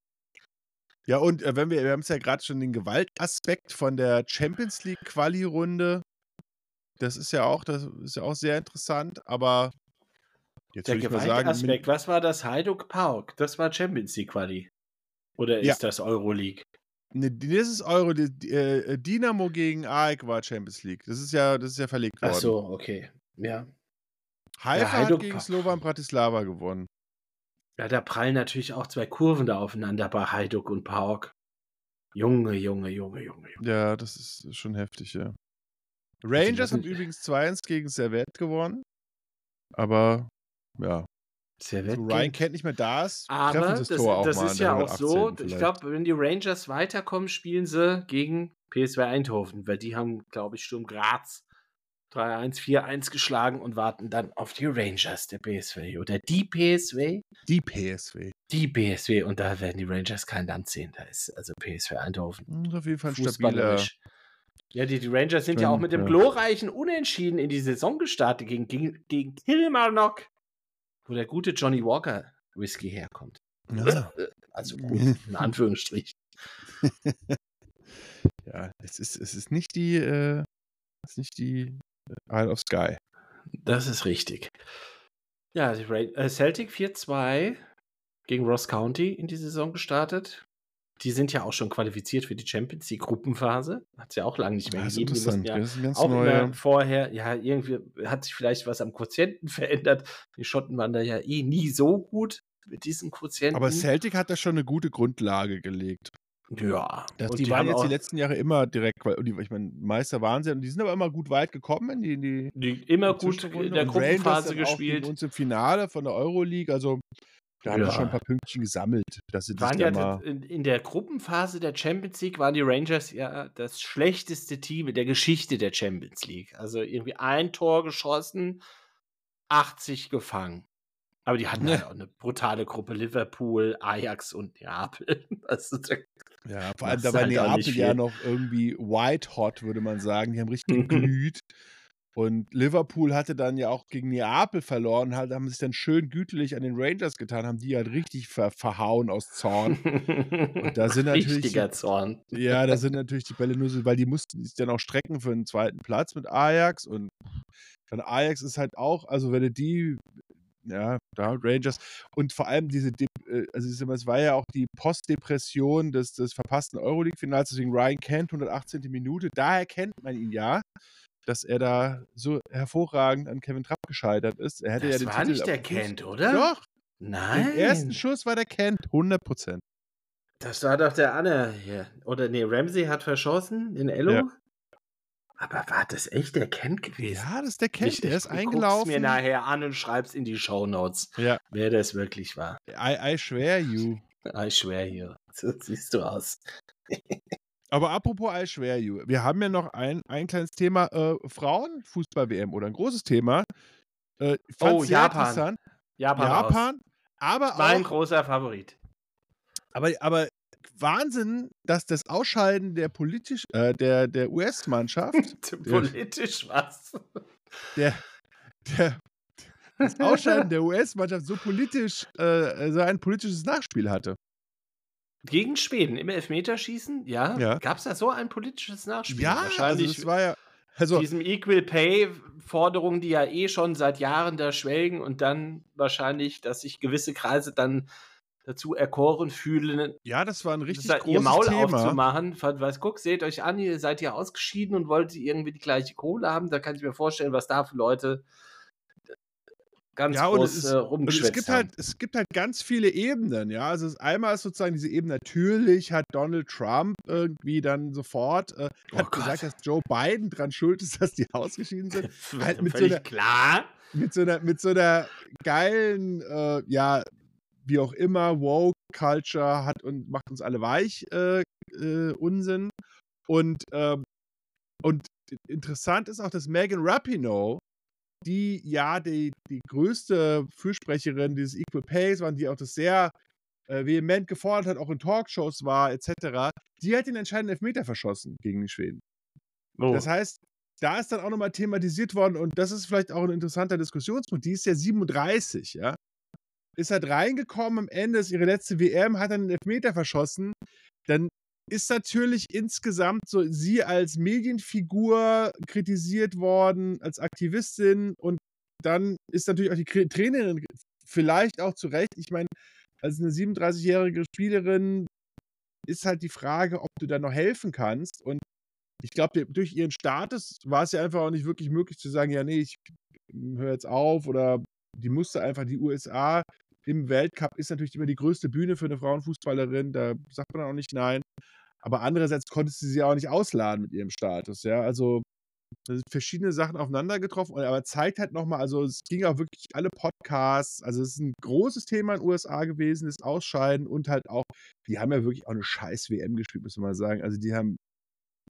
Ja, und äh, wenn wir, wir haben es ja gerade schon den Gewaltaspekt von der Champions League Quali-Runde. Das ist ja auch, das ist ja auch sehr interessant, aber jetzt Der Gewaltaspekt, was war das? Hajduk Park. Das war Champions League Quali. Oder Ja. ist das Euroleague? ne, das ist Euro, die, äh, Dynamo gegen AEK war Champions League. Das ist ja, das ist ja verlegt worden. Ach so, okay. Ja. Haifa Ja, hat gegen. Slovan Bratislava gewonnen. Ja, da prallen natürlich auch zwei Kurven da aufeinander bei Hajduk und Park. Junge, Junge, Junge, Junge, Junge. Ja, das ist schon heftig, ja. Rangers haben übrigens 2-1 gegen Servette gewonnen. Aber ja, Servette so Ryan Kent nicht mehr da ist, treffen Aber das, das Tor auch das mal ist ja auch so. 118. Ich vielleicht. glaube, wenn die Rangers weiterkommen, spielen sie gegen PSW Eindhoven, weil die haben, glaube ich, Sturm Graz 3-1, 4-1 geschlagen und warten dann auf die Rangers der PSW oder die PSW. Die PSW. Die PSW und da werden die Rangers kein Land sehen. Da ist also PSW Eindhoven. Das ist auf jeden Fall stabiler. Ja, die, die Rangers sind ja auch mit dem glorreichen Unentschieden in die Saison gestartet gegen, gegen, gegen Kilmarnock, wo der gute Johnny Walker Whisky herkommt. Ja, Also gut, in Anführungsstrichen. ja es, ist, es ist nicht die, äh, es ist nicht die Isle of Sky. Das ist richtig. Ja, die Ra äh, Celtic 4-2 gegen Ross County in die Saison gestartet. Die sind ja auch schon qualifiziert für die Champions League Gruppenphase. Hat es ja auch lange nicht mehr Das ist gegeben. Die mussten interessant. ja das ist ganz auch neuer. immer vorher, ja, irgendwie hat sich vielleicht was am Quotienten verändert. Die Schotten waren da ja eh nie so gut mit diesen Quotienten. Aber Celtic hat da schon eine gute Grundlage gelegt. Ja. Das, und die, waren jetzt die letzten Jahre immer direkt, weil die, ich meine, Meister waren sie und die sind aber immer gut weit gekommen in die, in die die immer die gut in der Und Gruppenphase gespielt. Uns im Finale von der Euroleague, also da haben Ja. sie schon ein paar Pünktchen gesammelt, dass sie waren ja mal. in, in der Gruppenphase der Champions League waren die Rangers ja das schlechteste Team in der Geschichte der Champions League. Also irgendwie ein Tor geschossen, 80 gefangen. Aber die hatten Ja. halt auch eine brutale Gruppe: Liverpool, Ajax und Neapel. Also, Ja, vor allem machst da du war halt Neapel ja noch irgendwie white hot, würde man sagen. Die haben richtig geglüht. Und Liverpool hatte dann ja auch gegen Neapel verloren, halt, haben sich dann schön gütlich an den Rangers getan, haben die halt richtig ver verhauen aus Zorn. Und da sind natürlich Richtiger Zorn. Ja, da sind natürlich die Bälle nur so, weil die mussten sich dann auch strecken für einen zweiten Platz mit Ajax und dann Ajax ist halt auch, also wenn du die, ja, da Rangers und vor allem diese, De äh, also es war ja auch die Postdepression des, des verpassten Euroleague-Finals, deswegen Ryan Kent, 118. Minute, daher kennt man ihn ja, dass er da so hervorragend an Kevin Trapp gescheitert ist. Er hätte ja Das den war Titel nicht der Kent, oder? Doch, Nein. den ersten Schuss war der Kent, 100 Prozent. Das war doch der Anne hier. Oder nee, Ramsey hat verschossen in Ello. Ja. Aber war das echt der Kent gewesen? Ja, das ist der Kent, Ich- der ich ist guck's eingelaufen. mir nachher an und schreib's in die Shownotes, Ja, wer das wirklich war. I, I swear you. I swear you. So siehst du aus. Aber apropos I swear you, wir haben ja noch ein, ein kleines Thema äh, Frauenfußball-WM oder ein großes Thema. Äh, ich Oh, Japan. Japan. Japan, aber Mein auch, großer Favorit. aber, aber Wahnsinn, dass das Ausscheiden der politisch, äh, der, der US-Mannschaft, Politisch was? der, der, das Ausscheiden der US-Mannschaft so politisch, äh, so ein politisches Nachspiel hatte. Gegen Schweden im Elfmeterschießen? Ja. Ja. Gab es da so ein politisches Nachspiel? Ja, also Wahrscheinlich das war ja, also, diesem Equal Pay Forderungen, die ja eh schon seit Jahren da schwelgen und dann wahrscheinlich, dass sich gewisse Kreise dann dazu erkoren fühlen, ja, das war ein richtig sa- großes ihr Maul Thema. aufzumachen. Was, guck, seht euch an, ihr seid ja ausgeschieden und wollt irgendwie die gleiche Kohle haben. Da kann ich mir vorstellen, was da für Leute ganz Ja, groß es ist- äh, rumgeschwätzt es gibt haben. halt, es gibt halt ganz viele Ebenen, ja. Also einmal ist sozusagen diese Ebene, natürlich hat Donald Trump irgendwie dann sofort äh, Oh hat Gott. gesagt, dass Joe Biden dran schuld ist, dass die ausgeschieden sind. halt mit so einer- klar. Mit so einer, mit so einer geilen, äh, ja, wie auch immer, Woke-Culture hat und macht uns alle weich, äh, äh, Unsinn. Und, ähm, und interessant ist auch, dass Megan Rapinoe, die ja die, die größte Fürsprecherin dieses Equal Pays war, die auch das sehr äh, vehement gefordert hat, auch in Talkshows war, etc., die hat den entscheidenden Elfmeter verschossen gegen die Schweden. Oh. Das heißt, da ist dann auch nochmal thematisiert worden und das ist vielleicht auch ein interessanter Diskussionspunkt. Die ist ja 37, ja. Ist halt reingekommen am Ende, ist ihre letzte WM, hat dann einen Elfmeter verschossen. Dann ist natürlich insgesamt so sie als Medienfigur kritisiert worden, als Aktivistin und dann ist natürlich auch die Trainerin vielleicht auch zu Recht. Ich meine, als eine 37-jährige Spielerin ist halt die Frage, ob du da noch helfen kannst und ich glaube, durch ihren Status war es ja einfach auch nicht wirklich möglich zu sagen, ja, nee, ich höre jetzt auf oder die musste einfach die USA im Weltcup ist natürlich immer die größte Bühne für eine Frauenfußballerin, da sagt man auch nicht nein. Aber andererseits konntest du sie auch nicht ausladen mit ihrem Status, ja. Also da sind verschiedene Sachen aufeinander getroffen, aber zeigt halt nochmal, also es ging auch wirklich alle Podcasts, also es ist ein großes Thema in den USA gewesen, das Ausscheiden und halt auch, die haben ja wirklich auch eine scheiß WM gespielt, muss man mal sagen. Also die haben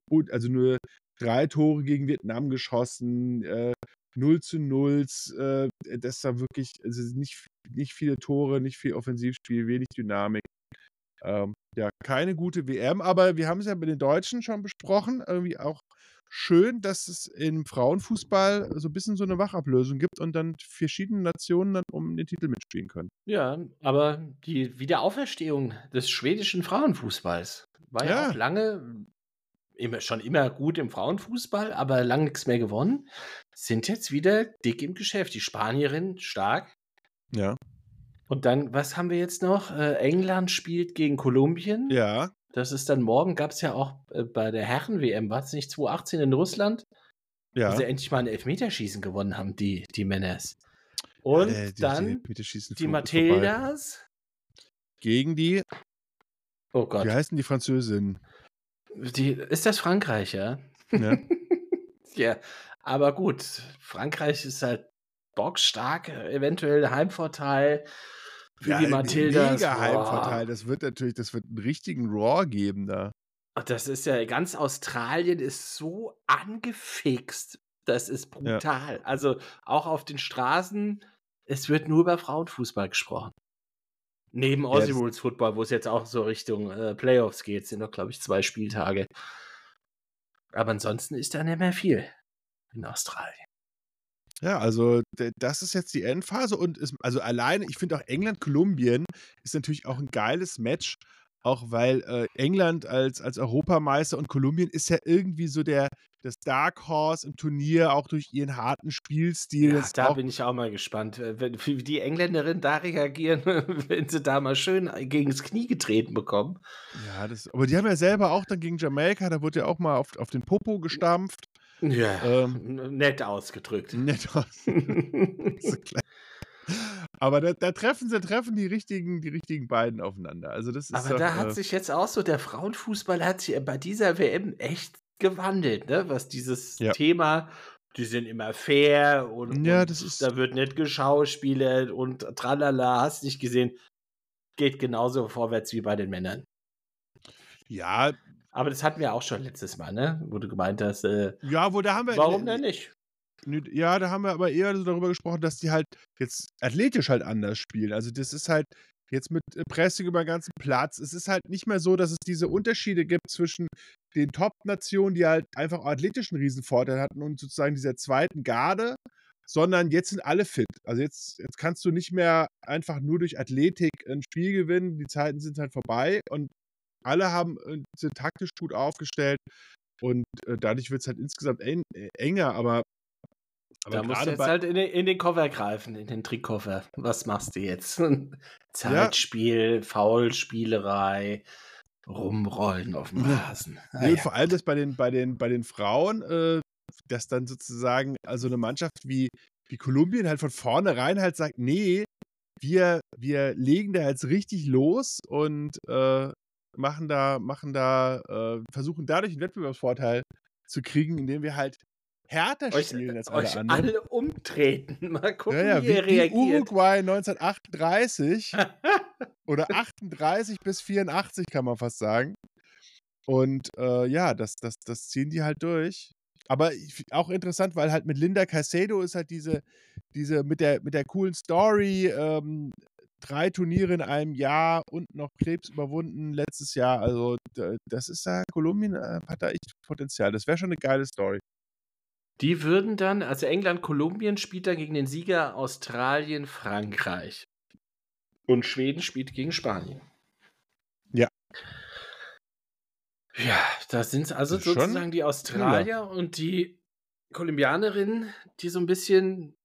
gut, also nur drei Tore gegen Vietnam geschossen, äh, 0 zu 0, äh, das war wirklich, also nicht, nicht viele Tore, nicht viel Offensivspiel, wenig Dynamik. Ähm, ja, keine gute WM, aber wir haben es ja mit den Deutschen schon besprochen, irgendwie auch schön, dass es im Frauenfußball so ein bisschen so eine Wachablösung gibt und dann verschiedene Nationen dann um den Titel mitspielen können. Ja, aber die Wiederauferstehung des schwedischen Frauenfußballs war ja, Ja. auch lange immer, schon immer gut im Frauenfußball, aber lang nichts mehr gewonnen. Sind jetzt wieder dick im Geschäft. Die Spanierin stark. Ja. Und dann, was haben wir jetzt noch? Äh, England spielt gegen Kolumbien. Ja. Das ist dann morgen, gab es ja auch äh, bei der Herren-WM, war es nicht 2018 in Russland, Ja. wo sie endlich mal ein Elfmeterschießen gewonnen haben, die, die Männers. Und Äh, die- die dann die vorbei. Matildas Gegen die Oh Gott. Wie heißen die Französinnen? Die, ist das Frankreich, ja? Ja. Ja, aber gut. Frankreich ist halt bockstark, eventuell Heimvorteil. Für die Matildas. Mega. Heimvorteil. Das wird natürlich, das wird einen richtigen Raw geben da. Das ist ja, ganz Australien ist so angefixt. Das ist brutal. Also auch auf den Straßen, es wird nur über Frauenfußball gesprochen. Neben Aussie Rules Football, wo es jetzt auch so Richtung äh, Playoffs geht, sind noch, glaube ich, zwei Spieltage. Aber ansonsten ist da nicht mehr viel in Australien. Ja, also das ist jetzt die Endphase und ist, also alleine, ich finde auch England-Kolumbien ist natürlich auch ein geiles Match, auch weil äh, England als, als Europameister und Kolumbien ist ja irgendwie so der das Dark Horse im Turnier, auch durch ihren harten Spielstil. Ja, da bin ich auch mal gespannt, äh, wenn, wie die Engländerinnen da reagieren, wenn sie da mal schön gegen das Knie getreten bekommen. ja, das, aber die haben ja selber auch dann gegen Jamaika, da wurde ja auch mal auf, auf den Popo gestampft. Ja, Ähm, nett ausgedrückt. Nett aus. So klein. Aber da, da treffen sie, treffen die richtigen, die richtigen beiden aufeinander. Also das ist Aber doch, da hat äh, sich jetzt auch so, der Frauenfußball hat sich bei dieser WM echt gewandelt, ne? Was dieses Ja. Thema, die sind immer fair und, Ja, und das ist- da wird nicht geschauspielert und tralala, hast nicht gesehen. Geht genauso vorwärts wie bei den Männern. ja, Aber das hatten wir auch schon letztes Mal, ne? Wo du gemeint hast, äh, ja, wo da haben wir. warum denn nicht? Ja, da haben wir aber eher so darüber gesprochen, dass die halt jetzt athletisch halt anders spielen. Also das ist halt jetzt mit Pressing über den ganzen Platz. Es ist halt nicht mehr so, dass es diese Unterschiede gibt zwischen den Top-Nationen, die halt einfach auch athletischen Riesenvorteil hatten und sozusagen dieser zweiten Garde, sondern jetzt sind alle fit. Also jetzt, jetzt kannst du nicht mehr einfach nur durch Athletik ein Spiel gewinnen. Die Zeiten sind halt vorbei und alle haben äh, sind taktisch gut aufgestellt und äh, dadurch wird es halt insgesamt en äh, enger, aber aber da musst du jetzt halt in den, in den Koffer greifen, in den Trickkoffer. Was machst du jetzt? Zeitspiel, Foulspielerei, rumrollen auf dem Ja. Rasen. Ah, ja. vor allem das bei den, bei den, bei den Frauen, äh, dass dann sozusagen, also eine Mannschaft wie, wie Kolumbien halt von vornherein halt sagt, nee, wir, wir legen da jetzt richtig los und äh, machen da, machen da, äh, versuchen dadurch einen Wettbewerbsvorteil zu kriegen, indem wir halt härter euch, spielen als alle euch anderen. alle umtreten. Mal gucken, ja, ja, wie wie, ihr reagiert. Uruguay 1938 oder 38 bis 84 kann man fast sagen. Und äh, ja, das, das, das ziehen die halt durch. Aber ich- auch interessant, weil halt mit Linda Caicedo ist halt diese, diese mit der, mit der coolen Story, ähm, drei Turniere in einem Jahr und noch Krebs überwunden letztes Jahr. Also das ist da, Kolumbien äh, hat da echt Potenzial. Das wäre schon eine geile Story. Die würden dann, also England, Kolumbien spielt dann gegen den Sieger Australien, Frankreich. Und Schweden spielt gegen Spanien. Ja. Ja, da sind also Das ist schon sozusagen die Australier und die Kolumbianerinnen, die so ein bisschen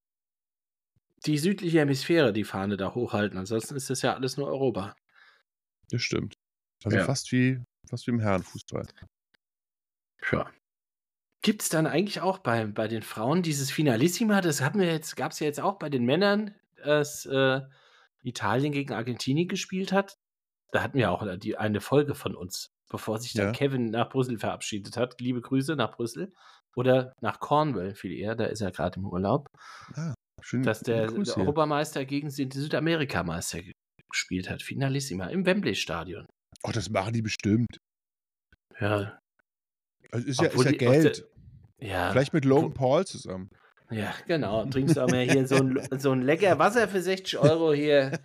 die südliche Hemisphäre die Fahne da hochhalten. Ansonsten ist das ja alles nur Europa. Das stimmt. Also Ja. fast wie fast wie im Herrenfußball. Ja. Gibt es dann eigentlich auch bei, bei den Frauen dieses Finalissima? Das haben wir jetzt, gab es ja jetzt auch bei den Männern, dass äh, Italien gegen Argentinien gespielt hat. Da hatten wir auch die, eine Folge von uns, bevor sich dann Ja. Kevin nach Brüssel verabschiedet hat. Liebe Grüße nach Brüssel. Oder nach Cornwall viel eher, da ist er gerade im Urlaub. Schön, Dass der, der. Europameister gegen den Südamerikameister ge- gespielt hat. Finalissima im Wembley-Stadion. Oh, das machen die bestimmt. Ja, Also ist, ja, ist ja die- Geld. ja. Vielleicht mit Logan Paul zusammen. Ja, genau. Trinkst du auch mal hier so ein, so ein lecker Wasser für 60 Euro hier.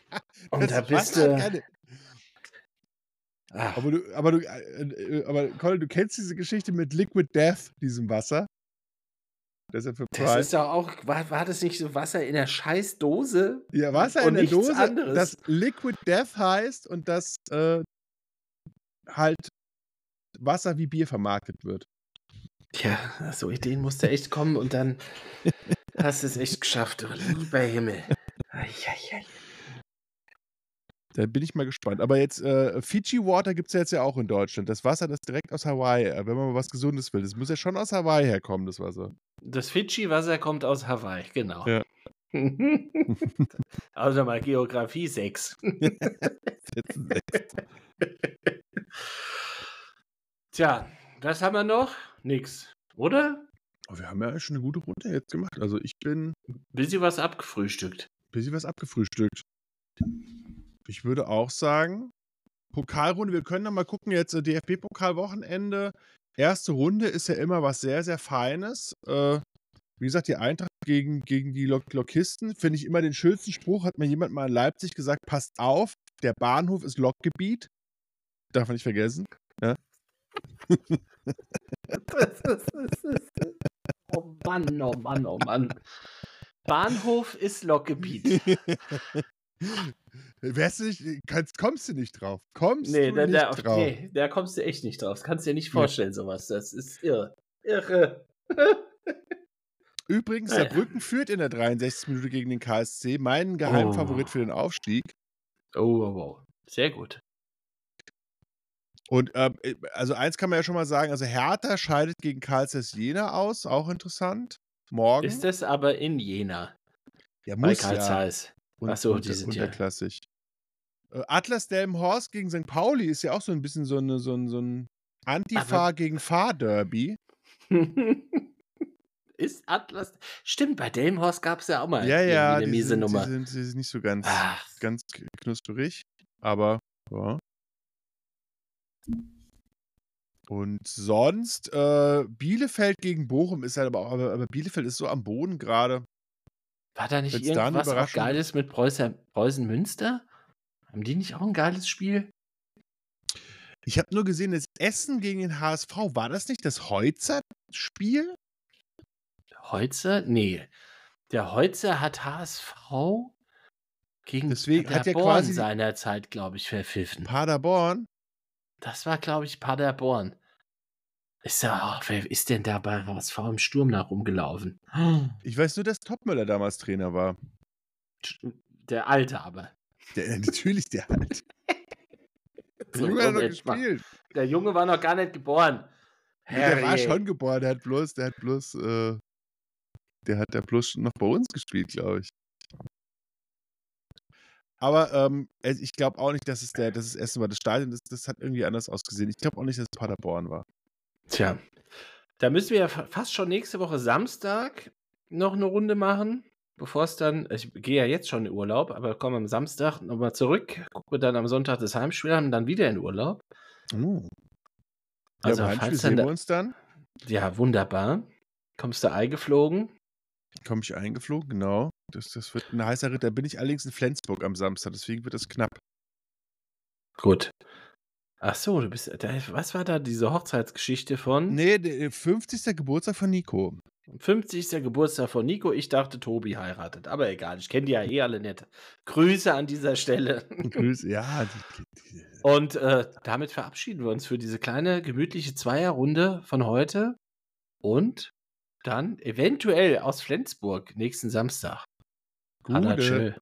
Und Das da bist du. Ach, Aber du, aber du, äh, äh, aber Colin, du kennst diese Geschichte mit Liquid Death, diesem Wasser? Das ist ja für das ist doch auch. War, war das nicht so Wasser in der Scheißdose? ja, Wasser in der Dose, anderes. das Liquid Death heißt und das äh, halt Wasser wie Bier vermarktet wird. Ja, so Ideen musste echt kommen und dann hast du es echt geschafft. Lieber Himmel. Eieiei. Da bin ich mal gespannt. Aber jetzt, äh, Fiji Water gibt es ja jetzt ja auch in Deutschland. Das Wasser, das direkt aus Hawaii, äh, wenn man mal was Gesundes will. Das muss ja schon aus Hawaii herkommen, das Wasser. Das Fidschi-Wasser kommt aus Hawaii, genau. Ja. also mal Geografie 6. Setzen sechs. Tja, was haben wir noch? Nix, oder? Oh, wir haben ja schon eine gute Runde jetzt gemacht. Also ich bin Bisschen was abgefrühstückt. bisschen was abgefrühstückt. Ich würde auch sagen, Pokalrunde, wir können noch mal gucken, jetzt äh, DFB-Pokal-Wochenende. Erste Runde ist ja immer was sehr, sehr Feines. Äh, wie gesagt, die Eintracht gegen, gegen die Lok Lokisten, finde ich immer den schönsten Spruch, hat mir jemand mal in Leipzig gesagt, passt auf, der Bahnhof ist Lokgebiet. Darf man nicht vergessen. oh Mann, oh Mann, oh Mann. Bahnhof ist Lokgebiet. Wärst du nicht, kannst, kommst du nicht drauf. Kommst Nee, du da, nicht da, drauf. nee, da kommst du echt nicht drauf. Das kannst du dir nicht vorstellen, sowas. Das ist irre. Irre. Übrigens, Naja. Saarbrücken führt in der 63. Minute gegen den KSC. Mein Geheimfavorit Oh. für den Aufstieg. Oh, oh, oh. Sehr gut. Und ähm, äh, also eins kann man ja schon mal sagen, also Hertha scheidet gegen Karlsruhe Jena aus, auch interessant. Morgen. Ist das aber in Jena ja, bei muss Karl ja. Zeiss? Und, Ach so, unter, die sind ja- unterklassig. Äh, Atlas Delmenhorst gegen St. Pauli ist ja auch so ein bisschen so, eine, so ein, so ein Antifa gegen Fahr-Derby. ist Atlas. Stimmt, bei Delmhorst gab es ja auch mal Ja, ja, eine miese sind, Nummer. Die sind, die sind nicht so ganz, Ach, ganz knusperig, aber ja. Und sonst, äh, Bielefeld gegen Bochum ist halt aber auch, aber, aber Bielefeld ist so am Boden gerade. War da nicht Wenn's da irgendwas Überraschung Geiles mit Preußen, Preußen Münster? Haben die nicht auch ein geiles Spiel? Ich habe nur gesehen, das Essen gegen den HSV, war das nicht das Heutzer-Spiel? Heutzer? Nee. Der Heutzer hat HSV gegen Deswegen hat ja Paderborn quasi- seinerzeit, glaube ich, verpfiffen. Paderborn? Das war, glaube ich, Paderborn. Ist da, ach, wer ist denn da bei HSV im Sturm nach rumgelaufen? Ich weiß nur, dass Topmöller damals Trainer war. Der Alte aber. Der, natürlich, der halt. Der Junge hat noch gespielt. Der Junge war noch gar nicht geboren. Der war Herrje. schon geboren, der hat bloß, der hat bloß, äh, der hat ja bloß noch bei uns gespielt, glaube ich. Aber ähm, ich glaube auch nicht, dass es der, dass es Essen war. Das Stadion, das, das hat irgendwie anders ausgesehen. Ich glaube auch nicht, dass es Paderborn war. Tja, da müssen wir ja fa- fast schon nächste Woche Samstag noch eine Runde machen, bevor es dann, ich gehe ja jetzt schon in Urlaub, aber komme am Samstag nochmal zurück, gucke dann am Sonntag das Heimspiel an und dann wieder in Urlaub. Oh. Also ja, falls dann sehen wir uns dann. ja, wunderbar. Kommst du eingeflogen? Komme ich eingeflogen, genau. Das, das wird ein heißer Ritt. Da bin ich allerdings in Flensburg am Samstag, deswegen wird das knapp. Gut. Ach so, du bist, was war da diese Hochzeitsgeschichte von? Nee, der 50. Geburtstag von Nico. 50. Geburtstag von Nico. Ich dachte, Tobi heiratet. Aber egal, ich kenne die ja eh alle nicht. Grüße an dieser Stelle. Grüße, ja. Und äh, damit verabschieden wir uns für diese kleine, gemütliche Zweierrunde von heute. Und dann eventuell aus Flensburg nächsten Samstag. Gute. Tschö.